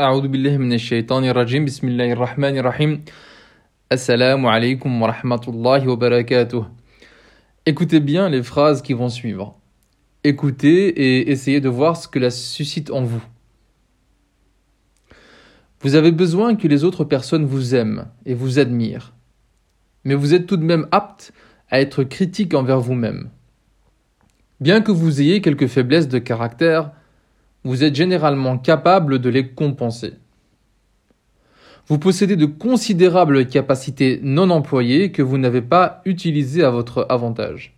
أعوذ بالله من الشيطان الرجيم بسم الله الرحمن الرحيم Assalamu alaikum wa rahmatullahi wa barakatuh. Écoutez bien les phrases qui vont suivre. Écoutez et essayez de voir ce que la suscite en vous. Vous avez besoin que les autres personnes vous aiment et vous admirent. Mais vous êtes tout de même apte à être critique envers vous-même. Bien que vous ayez quelques faiblesses de caractère, vous êtes généralement capable de les compenser. Vous possédez de considérables capacités non employées que vous n'avez pas utilisées à votre avantage.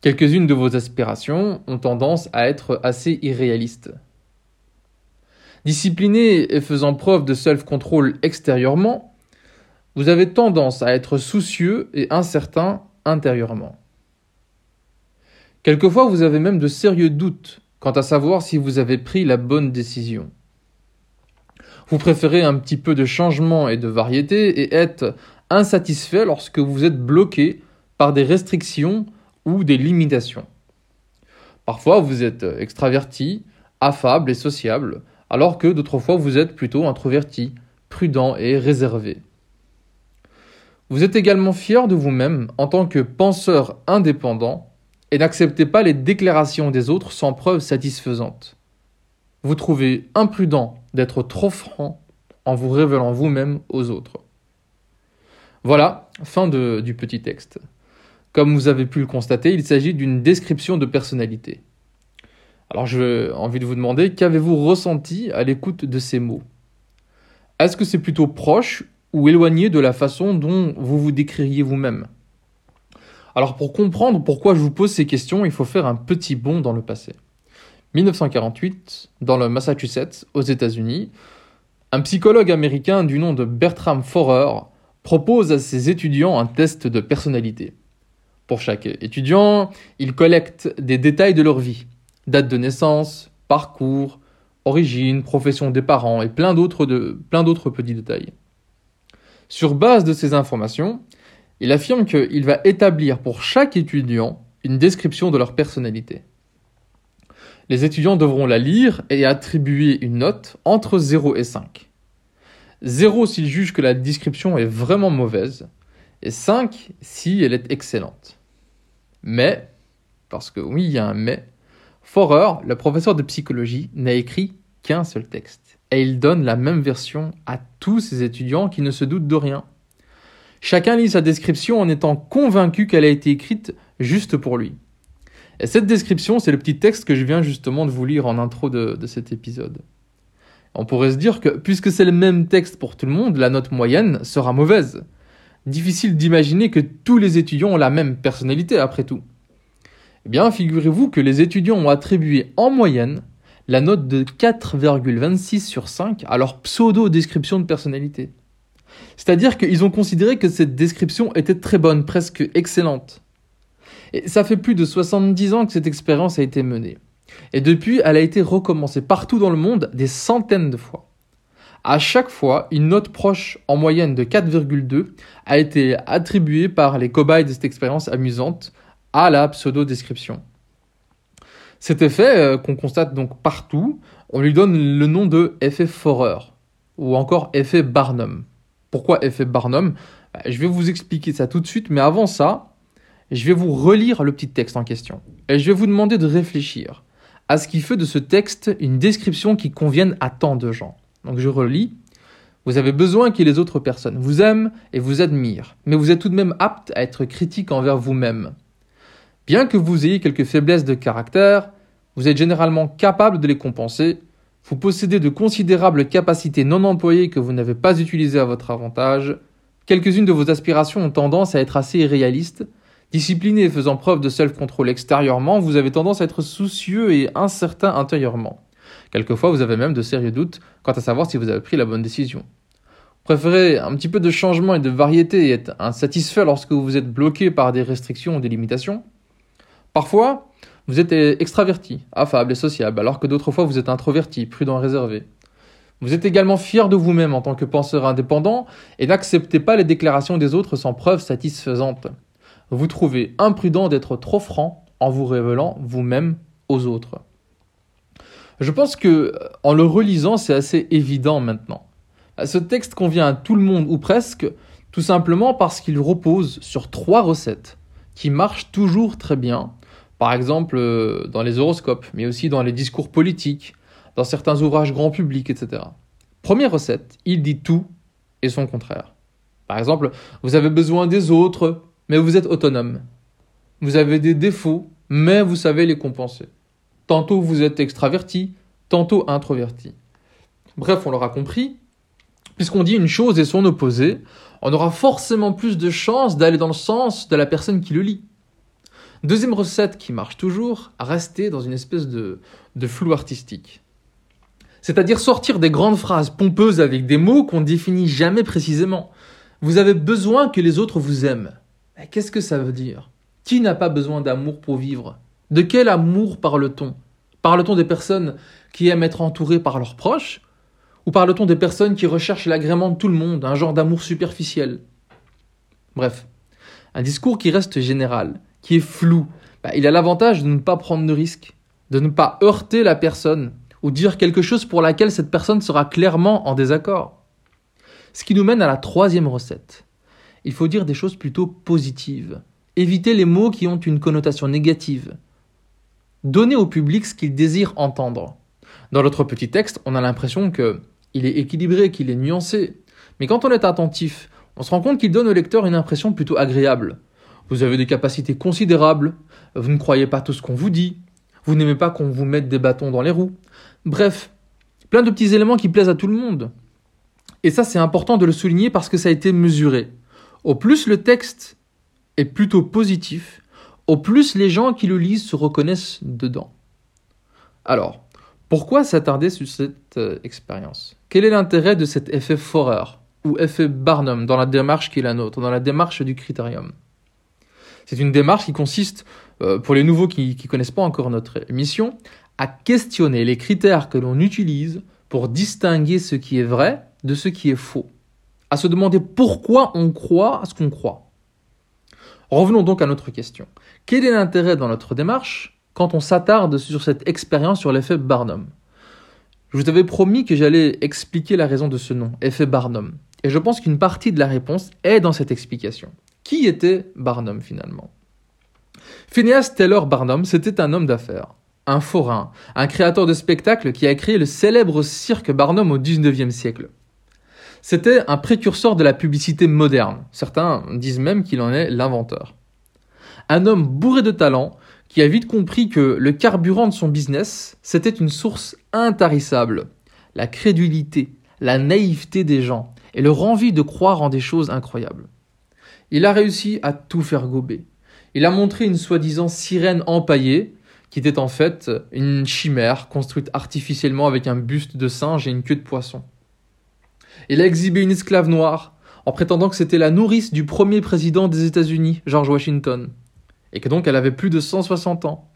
Quelques-unes de vos aspirations ont tendance à être assez irréalistes. Discipliné et faisant preuve de self-control extérieurement, vous avez tendance à être soucieux et incertain intérieurement. Quelquefois, vous avez même de sérieux doutes quant à savoir si vous avez pris la bonne décision. Vous préférez un petit peu de changement et de variété et êtes insatisfait lorsque vous êtes bloqué par des restrictions ou des limitations. Parfois, vous êtes extraverti, affable et sociable, alors que d'autres fois, vous êtes plutôt introverti, prudent et réservé. Vous êtes également fier de vous-même en tant que penseur indépendant et n'acceptez pas les déclarations des autres sans preuve satisfaisante. Vous trouvez imprudent d'être trop franc en vous révélant vous-même aux autres. Voilà, fin du petit texte. Comme vous avez pu le constater, il s'agit d'une description de personnalité. Alors j'ai envie de vous demander, qu'avez-vous ressenti à l'écoute de ces mots? Est-ce que c'est plutôt proche ou éloigné de la façon dont vous vous décririez vous-même? Alors pour comprendre pourquoi je vous pose ces questions, il faut faire un petit bond dans le passé. 1948, dans le Massachusetts, aux États-Unis, un psychologue américain du nom de Bertram Forer propose à ses étudiants un test de personnalité. Pour chaque étudiant, il collecte des détails de leur vie, date de naissance, parcours, origine, profession des parents et plein d'autres plein d'autres petits détails. Sur base de ces informations, il affirme qu'il va établir pour chaque étudiant une description de leur personnalité. Les étudiants devront la lire et attribuer une note entre 0 et 5. 0 s'ils jugent que la description est vraiment mauvaise, et 5 si elle est excellente. Mais, parce que oui, il y a un mais, Forer, le professeur de psychologie, n'a écrit qu'un seul texte, et il donne la même version à tous ses étudiants qui ne se doutent de rien. Chacun lit sa description en étant convaincu qu'elle a été écrite juste pour lui. Et cette description, c'est le petit texte que je viens justement de vous lire en intro de, cet épisode. On pourrait se dire que puisque c'est le même texte pour tout le monde, la note moyenne sera mauvaise. Difficile d'imaginer que tous les étudiants ont la même personnalité après tout. Eh bien, figurez-vous que les étudiants ont attribué en moyenne la note de 4,26 sur 5 à leur pseudo-description de personnalité. C'est-à-dire qu'ils ont considéré que cette description était très bonne, presque excellente. Et ça fait plus de 70 ans que cette expérience a été menée. Et depuis, elle a été recommencée partout dans le monde des centaines de fois. À chaque fois, une note proche en moyenne de 4,2 a été attribuée par les cobayes de cette expérience amusante à la pseudo-description. Cet effet, euh, qu'on constate donc partout, on lui donne le nom de effet Forer ou encore effet Barnum. Pourquoi effet Barnum bah, Je vais vous expliquer ça tout de suite, mais avant ça, je vais vous relire le petit texte en question. Et je vais vous demander de réfléchir à ce qui fait de ce texte une description qui convienne à tant de gens. Donc je relis. Vous avez besoin que les autres personnes vous aiment et vous admirent, mais vous êtes tout de même apte à être critique envers vous-même. Bien que vous ayez quelques faiblesses de caractère, vous êtes généralement capable de les compenser. Vous possédez de considérables capacités non employées que vous n'avez pas utilisées à votre avantage. Quelques-unes de vos aspirations ont tendance à être assez irréalistes, Discipliné et faisant preuve de self-control extérieurement, vous avez tendance à être soucieux et incertain intérieurement. Quelquefois, vous avez même de sérieux doutes quant à savoir si vous avez pris la bonne décision. Vous préférez un petit peu de changement et de variété et être insatisfait lorsque vous êtes bloqué par des restrictions ou des limitations. Parfois, vous êtes extraverti, affable et sociable, alors que d'autres fois vous êtes introverti, prudent et réservé. Vous êtes également fier de vous-même en tant que penseur indépendant et n'acceptez pas les déclarations des autres sans preuve satisfaisante vous trouvez imprudent d'être trop franc en vous révélant vous-même aux autres. Je pense que en le relisant, c'est assez évident maintenant. Ce texte convient à tout le monde ou presque, tout simplement parce qu'il repose sur trois recettes qui marchent toujours très bien. Par exemple, euh, dans les horoscopes, mais aussi dans les discours politiques, dans certains ouvrages grand public, etc. Première recette, il dit tout et son contraire. Par exemple, vous avez besoin des autres, mais vous êtes autonome. Vous avez des défauts, mais vous savez les compenser. Tantôt vous êtes extraverti, tantôt introverti. Bref, on l'aura compris, puisqu'on dit une chose et son opposé, on aura forcément plus de chances d'aller dans le sens de la personne qui le lit. Deuxième recette qui marche toujours, rester dans une espèce de, flou artistique. C'est-à-dire sortir des grandes phrases pompeuses avec des mots qu'on ne définit jamais précisément. Vous avez besoin que les autres vous aiment. Qu'est-ce que ça veut dire? Qui n'a pas besoin d'amour pour vivre? De quel amour parle-t-on? Parle-t-on des personnes qui aiment être entourées par leurs proches? Ou parle-t-on des personnes qui recherchent l'agrément de tout le monde, un genre d'amour superficiel? Bref, un discours qui reste général, qui est flou, bah, il a l'avantage de ne pas prendre de risques, de ne pas heurter la personne, ou dire quelque chose pour laquelle cette personne sera clairement en désaccord. Ce qui nous mène à la troisième recette. Il faut dire des choses plutôt positives. Éviter les mots qui ont une connotation négative. Donner au public ce qu'il désire entendre. Dans notre petit texte, on a l'impression que il est équilibré, qu'il est nuancé. Mais quand on est attentif, on se rend compte qu'il donne au lecteur une impression plutôt agréable. Vous avez des capacités considérables, vous ne croyez pas tout ce qu'on vous dit, vous n'aimez pas qu'on vous mette des bâtons dans les roues. Bref, plein de petits éléments qui plaisent à tout le monde. Et ça, c'est important de le souligner parce que ça a été mesuré. Au plus le texte est plutôt positif, au plus les gens qui le lisent se reconnaissent dedans. Alors, pourquoi s'attarder sur cette euh, expérience? Quel est l'intérêt de cet effet Forer ou effet Barnum dans la démarche qui est la nôtre, dans la démarche du critérium? C'est une démarche qui consiste, euh, pour les nouveaux qui ne connaissent pas encore notre émission, à questionner les critères que l'on utilise pour distinguer ce qui est vrai de ce qui est faux, à se demander pourquoi on croit à ce qu'on croit. Revenons donc à notre question. Quel est l'intérêt dans notre démarche quand on s'attarde sur cette expérience sur l'effet Barnum? Je vous avais promis que j'allais expliquer la raison de ce nom, effet Barnum. Et je pense qu'une partie de la réponse est dans cette explication. Qui était Barnum finalement? Phineas Taylor Barnum, c'était un homme d'affaires un forain, un créateur de spectacles qui a créé le célèbre cirque Barnum au XIXe siècle. C'était un précurseur de la publicité moderne. Certains disent même qu'il en est l'inventeur. Un homme bourré de talent qui a vite compris que le carburant de son business, c'était une source intarissable. La crédulité, la naïveté des gens et leur envie de croire en des choses incroyables. Il a réussi à tout faire gober. Il a montré une soi-disant sirène empaillée qui était en fait une chimère construite artificiellement avec un buste de singe et une queue de poisson. Il a exhibé une esclave noire en prétendant que c'était la nourrice du premier président des États-Unis, George Washington, et que donc elle avait plus de 160 ans.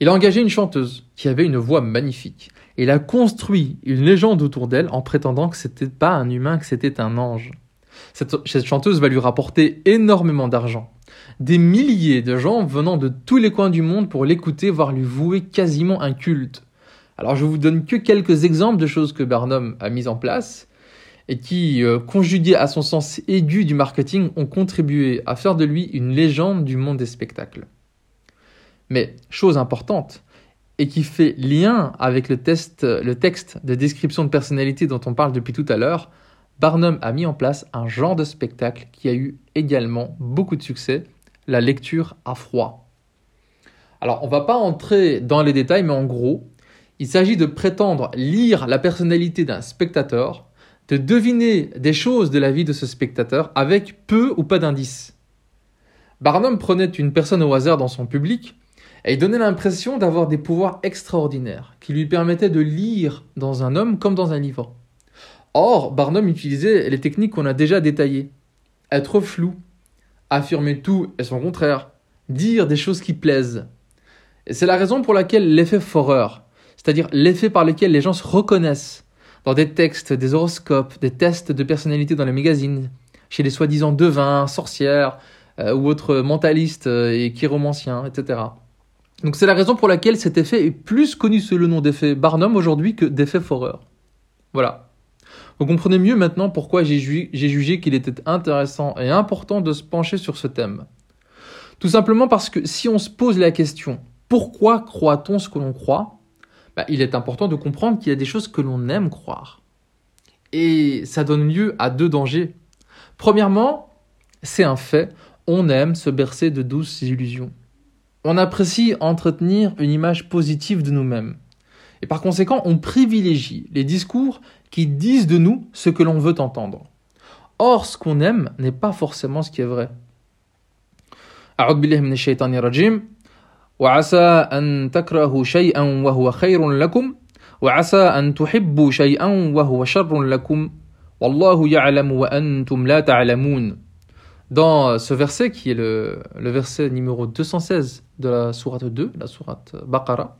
Il a engagé une chanteuse qui avait une voix magnifique. Et il a construit une légende autour d'elle en prétendant que c'était pas un humain, que c'était un ange. Cette, chanteuse va lui rapporter énormément d'argent des milliers de gens venant de tous les coins du monde pour l'écouter, voire lui vouer quasiment un culte. Alors je vous donne que quelques exemples de choses que Barnum a mises en place et qui, euh, conjuguées à son sens aigu du marketing, ont contribué à faire de lui une légende du monde des spectacles. Mais, chose importante, et qui fait lien avec le texte de description de personnalité dont on parle depuis tout à l'heure, Barnum a mis en place un genre de spectacle qui a eu également beaucoup de succès la lecture à froid. Alors, on ne va pas entrer dans les détails, mais en gros, il s'agit de prétendre lire la personnalité d'un spectateur, de deviner des choses de la vie de ce spectateur avec peu ou pas d'indices. Barnum prenait une personne au hasard dans son public et il donnait l'impression d'avoir des pouvoirs extraordinaires qui lui permettaient de lire dans un homme comme dans un livre. Or, Barnum utilisait les techniques qu'on a déjà détaillées. Être flou, affirmer tout et son contraire, dire des choses qui plaisent. Et c'est la raison pour laquelle l'effet Forer, c'est-à-dire l'effet par lequel les gens se reconnaissent dans des textes, des horoscopes, des tests de personnalité dans les magazines, chez les soi-disant devins, sorcières euh, ou autres mentalistes euh, et chiromanciens, etc. Donc c'est la raison pour laquelle cet effet est plus connu sous le nom d'effet Barnum aujourd'hui que d'effet Forer. Voilà. Vous comprenez mieux maintenant pourquoi j'ai jugé qu'il était intéressant et important de se pencher sur ce thème. Tout simplement parce que si on se pose la question pourquoi croit-on ce que l'on croit? Bah, Il est important de comprendre qu'il y a des choses que l'on aime croire. Et ça donne lieu à deux dangers. Premièrement, c'est un fait, on aime se bercer de douces illusions. On apprécie entretenir une image positive de nous-mêmes. Et par conséquent, on privilégie les discours qui disent de nous ce que l'on veut entendre. Or, ce qu'on aime n'est pas forcément ce qui est vrai. وعسى أن تكرهوا شيئا وهو خير لكم وعسى أن تحبوا شيئا وهو شر لكم والله يعلم وأنتم لا تعلمون Dans ce verset qui est le, le verset numéro 216 de la sourate 2, la sourate Baqara,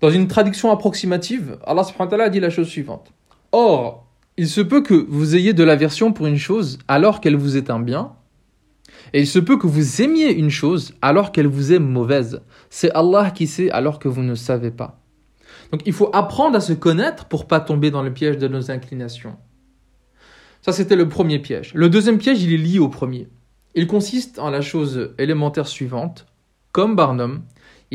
dans une traduction approximative, Allah subhanahu wa ta'ala dit la chose suivante. Or, il se peut que vous ayez de l'aversion pour une chose alors qu'elle vous est un bien, et il se peut que vous aimiez une chose alors qu'elle vous est mauvaise. C'est Allah qui sait alors que vous ne savez pas. Donc il faut apprendre à se connaître pour pas tomber dans le piège de nos inclinations. Ça c'était le premier piège. Le deuxième piège, il est lié au premier. Il consiste en la chose élémentaire suivante. Comme Barnum,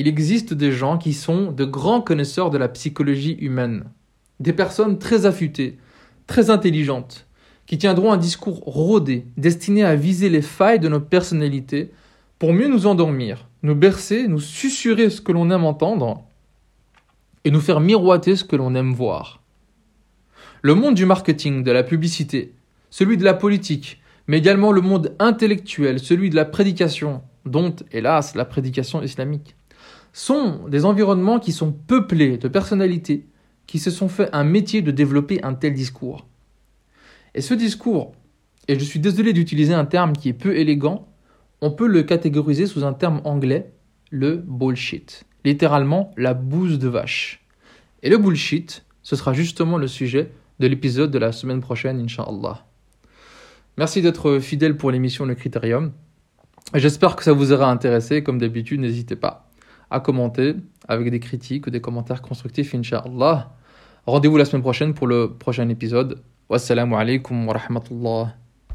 il existe des gens qui sont de grands connaisseurs de la psychologie humaine. Des personnes très affûtées, très intelligentes, qui tiendront un discours rodé, destiné à viser les failles de nos personnalités pour mieux nous endormir, nous bercer, nous susurrer ce que l'on aime entendre et nous faire miroiter ce que l'on aime voir. Le monde du marketing, de la publicité, celui de la politique, mais également le monde intellectuel, celui de la prédication, dont, hélas, la prédication islamique, sont des environnements qui sont peuplés de personnalités qui se sont fait un métier de développer un tel discours. Et ce discours, et je suis désolé d'utiliser un terme qui est peu élégant, on peut le catégoriser sous un terme anglais, le bullshit. Littéralement, la bouse de vache. Et le bullshit, ce sera justement le sujet de l'épisode de la semaine prochaine, Inch'Allah. Merci d'être fidèle pour l'émission Le Critérium. J'espère que ça vous aura intéressé. Comme d'habitude, n'hésitez pas à commenter avec des critiques ou des commentaires constructifs, Inch'Allah. Rendez-vous la semaine prochaine pour le prochain épisode. Wassalamu alaikum wa rahmatullah.